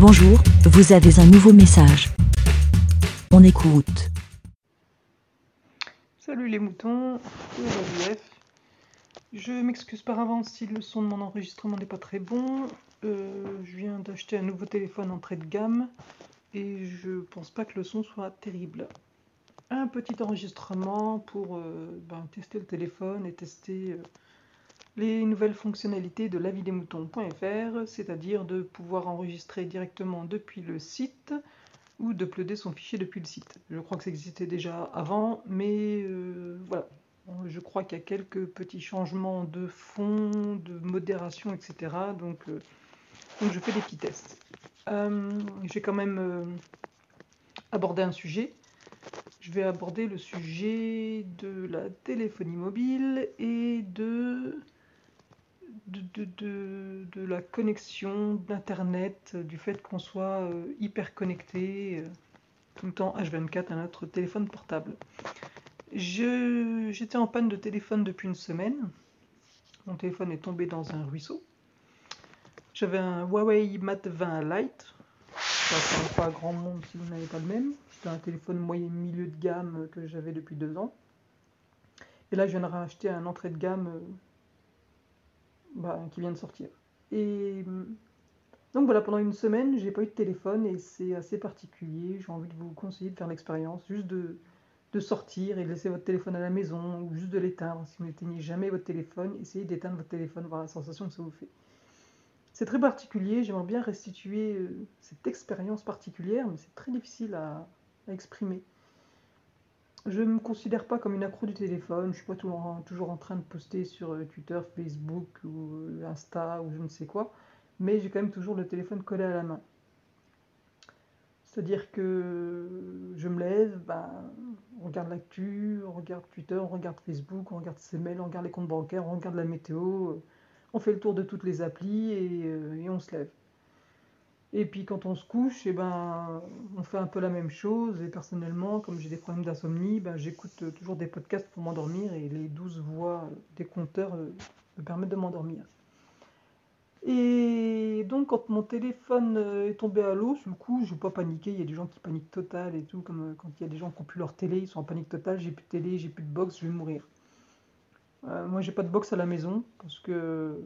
Bonjour, vous avez un nouveau message. On écoute. Salut les moutons. Je m'excuse par avance si le son de mon enregistrement n'est pas très bon. Euh, je viens d'acheter un nouveau téléphone entrée de gamme et je pense pas que le son soit terrible. Un petit enregistrement pour euh, ben, tester le téléphone et tester euh, les nouvelles fonctionnalités de lavidesmoutons.fr, c'est-à-dire de pouvoir enregistrer directement depuis le site ou d'uploader son fichier depuis le site. Je crois que ça existait déjà avant, mais voilà, je crois qu'il y a quelques petits changements de fond, de modération, etc. Donc, euh, donc je fais des petits tests. Euh, J'ai quand même euh, abordé un sujet. Je vais aborder le sujet de la téléphonie mobile et de, de, la connexion d'Internet, du fait qu'on soit hyper connecté tout le temps H24 à notre téléphone portable. J'étais en panne de téléphone depuis une semaine. Mon téléphone est tombé dans un ruisseau. J'avais un Huawei Mate 20 Lite. Ça ne pas à grand monde si vous n'avez pas le même. C'était un téléphone moyen milieu de gamme que j'avais depuis deux ans. Et là, je viens de racheter un entrée de gamme euh, bah, qui vient de sortir. Et donc voilà, pendant une semaine, j'ai pas eu de téléphone et c'est assez particulier. J'ai envie de vous conseiller de faire l'expérience, juste de, de sortir et de laisser votre téléphone à la maison ou juste de l'éteindre. Si vous n'éteignez jamais votre téléphone, essayez d'éteindre votre téléphone, voir la sensation que ça vous fait. C'est très particulier, j'aimerais bien restituer euh, cette expérience particulière, mais c'est très difficile à, exprimer. Je ne me considère pas comme une accro du téléphone, je ne suis pas toujours en, train de poster sur euh, Twitter, Facebook ou euh, Insta ou je ne sais quoi, mais j'ai quand même toujours le téléphone collé à la main. C'est-à-dire que je me lève, ben, on regarde l'actu, on regarde Twitter, on regarde Facebook, on regarde ses mails, on regarde les comptes bancaires, on regarde la météo, euh, on fait le tour de toutes les applis euh, et, on se lève. Et puis quand on se couche, et eh ben, on fait un peu la même chose. Et personnellement, comme j'ai des problèmes d'insomnie, ben, j'écoute toujours des podcasts pour m'endormir et les douze voix des compteurs euh, me permettent de m'endormir. Et donc, quand mon téléphone euh, est tombé à l'eau, du coup, je n'ai pas paniqué. Il y a des gens qui paniquent total et tout, comme euh, quand il y a des gens qui n'ont plus leur télé, ils sont en panique totale. J'ai plus de télé, j'ai plus de box, je vais mourir. Euh, moi, j'ai pas de box à la maison parce que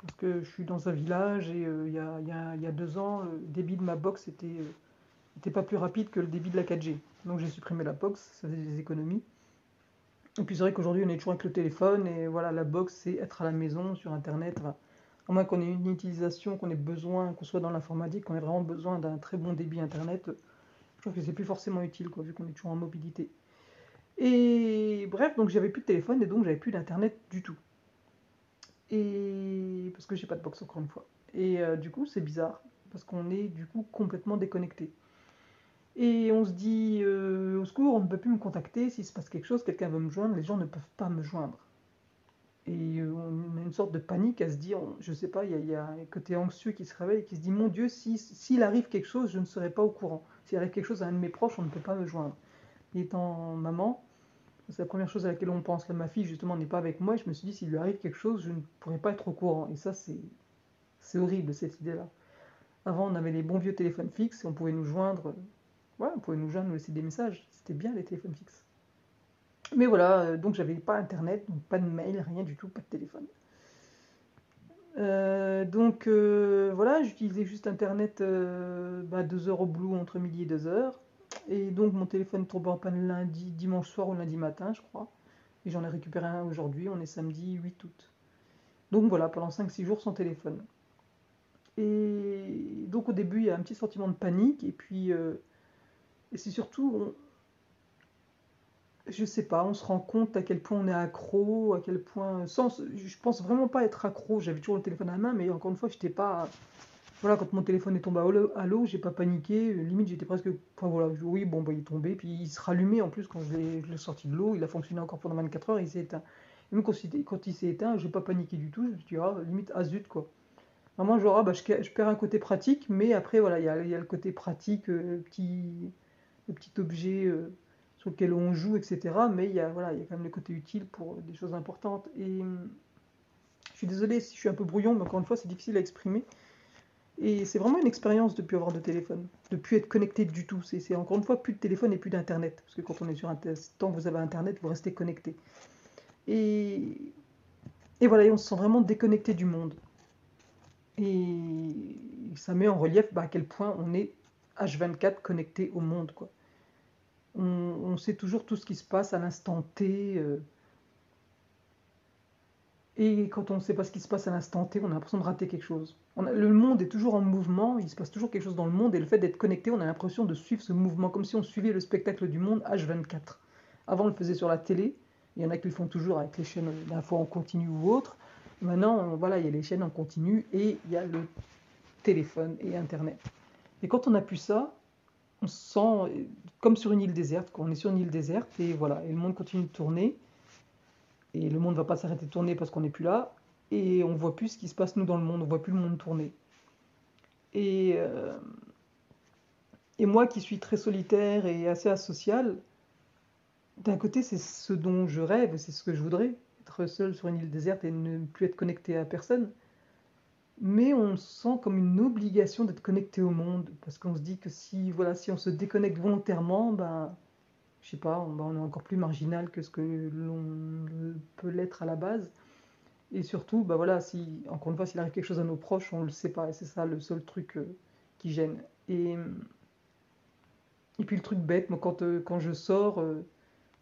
parce que je suis dans un village et il y, a, deux ans, le débit de ma box était, était pas plus rapide que le débit de la 4G. Donc j'ai supprimé la box, ça faisait des économies. Et puis c'est vrai qu'aujourd'hui on est toujours avec le téléphone et voilà, la box c'est être à la maison, sur internet à moins qu'on ait une utilisation, qu'on ait besoin, qu'on soit dans l'informatique, qu'on ait vraiment besoin d'un très bon débit internet, je trouve que c'est plus forcément utile, vu qu'on est toujours en mobilité. Et bref, donc j'avais plus de téléphone et donc j'avais plus d'internet du tout. Et parce que j'ai pas de box encore une fois. Et euh, du coup, c'est bizarre parce qu'on est du coup complètement déconnecté. Et on se dit euh, au secours, on ne peut plus me contacter. S'il se passe quelque chose, quelqu'un veut me joindre, les gens ne peuvent pas me joindre. Et euh, on a une sorte de panique à se dire, je sais pas, il y, a un côté anxieux qui se réveille et qui se dit, mon Dieu, s'il arrive quelque chose, je ne serai pas au courant. S'il arrive quelque chose à un de mes proches, on ne peut pas me joindre. Et étant maman, c'est la première chose à laquelle on pense. Là, ma fille, justement, n'est pas avec moi. Et je me suis dit, s'il lui arrive quelque chose, je ne pourrais pas être au courant. Et ça, c'est horrible, cette idée-là. Avant, on avait les bons vieux téléphones fixes et on pouvait nous joindre. Ouais, on pouvait nous joindre, nous laisser des messages. C'était bien, les téléphones fixes. Mais voilà, euh, donc j'avais pas internet, donc pas de mail, rien du tout, pas de téléphone. Euh, donc euh, voilà, j'utilisais juste internet bah, 2 heures au blue entre midi et 2 heures. Et donc mon téléphone tombait en panne lundi, dimanche soir ou lundi matin, je crois. Et j'en ai récupéré un aujourd'hui, on est samedi 8 août. Donc voilà, pendant 5-6 jours sans téléphone. Et donc au début, il y a un petit sentiment de panique, et puis et c'est surtout, je sais pas, on se rend compte à quel point on est accro, à quel point. Sans, je pense vraiment pas être accro. J'avais toujours le téléphone à la main, mais encore une fois, j'étais pas. Voilà, quand mon téléphone est tombé à l'eau, j'ai pas paniqué. Limite, j'étais presque. Enfin, voilà, oui, bon, bah, il est tombé. Puis il se rallumait en plus quand je l'ai sorti de l'eau. Il a fonctionné encore pendant 24 heures. Il s'est éteint. même quand, il s'est éteint, j'ai pas paniqué du tout. Je me suis dit, ah, limite, ah zut, quoi. Vraiment, genre, ah, bah, je, je, perds un côté pratique, mais après, voilà, il y a, y a, le côté pratique, euh, petit, le petit objet. Euh, sur lequel on joue, etc. Mais il y, a, voilà, il y a quand même le côté utile pour des choses importantes. Et hum, je suis désolé si je suis un peu brouillon, mais encore une fois, c'est difficile à exprimer. Et c'est vraiment une expérience de plus avoir de téléphone, de plus être connecté du tout. C'est encore une fois plus de téléphone et plus d'internet. Parce que quand on est sur un tant que vous avez internet, vous restez connecté. Et, et voilà, on se sent vraiment déconnecté du monde. Et ça met en relief bah, à quel point on est H24 connecté au monde. On, sait toujours tout ce qui se passe à l'instant T. Euh. Et quand on ne sait pas ce qui se passe à l'instant T, on a l'impression de rater quelque chose. le monde est toujours en mouvement, il se passe toujours quelque chose dans le monde, et le fait d'être connecté, on a l'impression de suivre ce mouvement, comme si on suivait le spectacle du monde H24. Avant, on le faisait sur la télé, il y en a qui le font toujours avec les chaînes d'infos en continu ou autres. Maintenant, voilà, il y a les chaînes en continu et il y a le téléphone et Internet. Et quand on appuie ça, on se sent comme sur une île déserte. Quand on est sur une île déserte et voilà, et le monde continue de tourner. Et le monde ne va pas s'arrêter de tourner parce qu'on n'est plus là. Et on voit plus ce qui se passe nous dans le monde. On voit plus le monde tourner. Et, euh, et moi qui suis très solitaire et assez asocial, d'un côté, c'est ce dont je rêve, c'est ce que je voudrais, être seul sur une île déserte et ne plus être connecté à personne. Mais on sent comme une obligation d'être connecté au monde, parce qu'on se dit que si, voilà, si on se déconnecte volontairement, ben, je sais pas, on, est encore plus marginal que ce que l'on peut l'être à la base. Et surtout, ben voilà, si, encore une fois, s'il arrive quelque chose à nos proches, on ne le sait pas, et c'est ça le seul truc euh, qui gêne. Et, et puis le truc bête, moi, quand, euh, je sors, euh,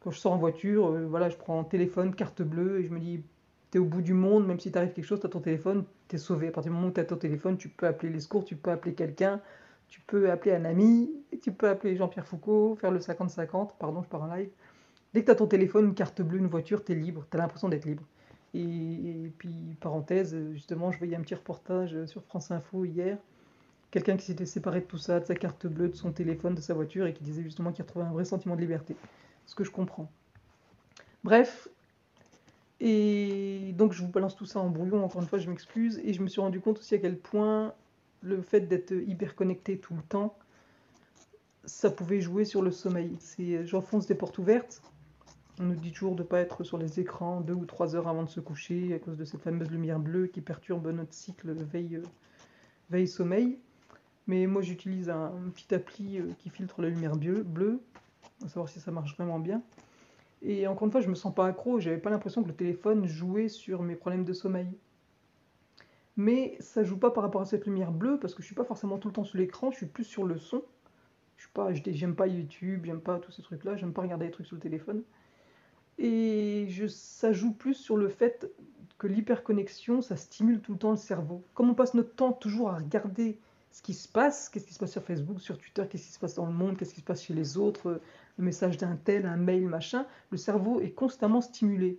quand je sors en voiture, voilà, je prends téléphone, carte bleue, et je me dis, t'es au bout du monde, même si t'arrive quelque chose, t'as ton téléphone, t'es sauvé. À partir du moment où t'as ton téléphone, tu peux appeler les secours, tu peux appeler quelqu'un, tu peux appeler un ami, tu peux appeler Jean-Pierre Foucault, faire le 50-50, pardon, je pars en live. Dès que t'as ton téléphone, une carte bleue, une voiture, t'es libre, t'as l'impression d'être libre. Et, puis, parenthèse, justement, je voyais un petit reportage sur France Info hier, quelqu'un qui s'était séparé de tout ça, de sa carte bleue, de son téléphone, de sa voiture, et qui disait justement qu'il retrouvait un vrai sentiment de liberté ce que je comprends. Bref, et donc je vous balance tout ça en brouillon, encore une fois, je m'excuse, et je me suis rendu compte aussi à quel point le fait d'être hyper connecté tout le temps, ça pouvait jouer sur le sommeil. C'est, j'enfonce des portes ouvertes. On nous dit toujours de ne pas être sur les écrans deux ou trois heures avant de se coucher à cause de cette fameuse lumière bleue qui perturbe notre cycle veille, veille sommeil. Mais moi j'utilise un, petit appli euh, qui filtre la lumière bleue à savoir si ça marche vraiment bien. Et encore une fois, je me sens pas accro, j'avais pas l'impression que le téléphone jouait sur mes problèmes de sommeil. Mais ça joue pas par rapport à cette lumière bleue, parce que je suis pas forcément tout le temps sur l'écran, je suis plus sur le son. Je suis pas, j'aime pas YouTube, j'aime pas tous ces trucs-là, j'aime pas regarder des trucs sur le téléphone. Et je, ça joue plus sur le fait que l'hyperconnexion, ça stimule tout le temps le cerveau. Comme on passe notre temps toujours à regarder ce qui se passe, qu'est-ce qui se passe sur Facebook, sur Twitter, qu'est-ce qui se passe dans le monde, qu'est-ce qui se passe chez les autres, le message d'un tel, un mail, machin, le cerveau est constamment stimulé.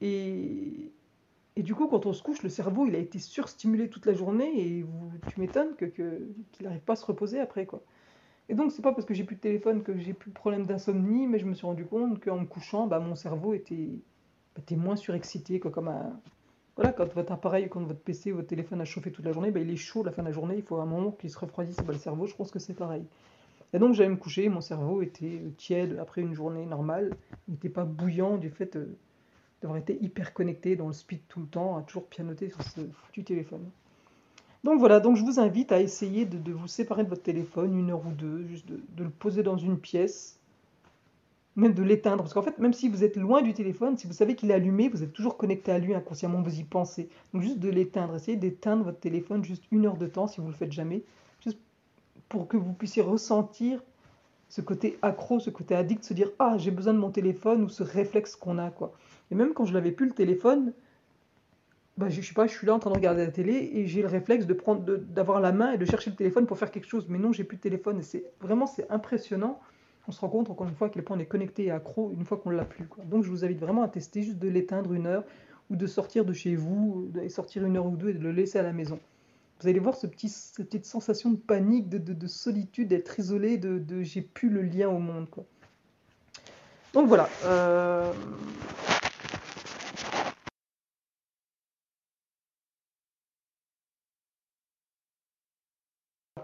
Et, et du coup, quand on se couche, le cerveau, il a été surstimulé toute la journée et tu m'étonnes que, qu'il n'arrive pas à se reposer après, quoi. Et donc, c'est pas parce que j'ai plus de téléphone que j'ai plus de problème d'insomnie, mais je me suis rendu compte qu'en me couchant, bah, mon cerveau était, était moins surexcité, quoi, comme voilà, quand votre appareil, quand votre PC, votre téléphone a chauffé toute la journée, ben, il est chaud la fin de la journée, il faut un moment qu'il se refroidisse. Ben, le cerveau, je pense que c'est pareil. Et donc j'allais me coucher, mon cerveau était tiède après une journée normale, il n'était pas bouillant du fait euh, d'avoir été hyper connecté dans le speed tout le temps, à toujours pianoter sur ce foutu téléphone. Donc voilà, donc je vous invite à essayer de, vous séparer de votre téléphone une heure ou deux, juste de le poser dans une pièce, même de l'éteindre. Parce qu'en fait, même si vous êtes loin du téléphone, si vous savez qu'il est allumé, vous êtes toujours connecté à lui inconsciemment, vous y pensez. Donc juste de l'éteindre, essayez d'éteindre votre téléphone juste une heure de temps si vous ne le faites jamais, juste pour que vous puissiez ressentir ce côté accro, ce côté addict, se dire ah j'ai besoin de mon téléphone ou ce réflexe qu'on a quoi. Et même quand je l'avais plus le téléphone, bah, je, sais pas, je suis là en train de regarder la télé et j'ai le réflexe de prendre, d'avoir la main et de chercher le téléphone pour faire quelque chose. Mais non, j'ai plus de téléphone c'est vraiment c'est impressionnant on se rend compte encore une fois à quel point on est connecté et accro une fois qu'on l'a plus. Donc je vous invite vraiment à tester juste de l'éteindre une heure ou de sortir de chez vous, et sortir une heure ou deux et de le laisser à la maison. Vous allez voir ce petit, cette petite sensation de panique, de, solitude, d'être isolé, de, j'ai plus le lien au monde. Donc voilà. Euh,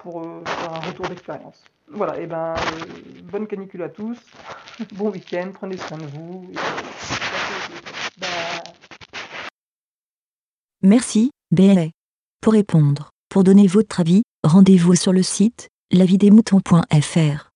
pour euh, un retour d'expérience. Voilà, et ben euh, bonne canicule à tous, bon week-end, prenez soin de vous. Merci, BLA. Pour répondre, Pour donner votre avis, rendez-vous sur le site lavidesmoutons.fr.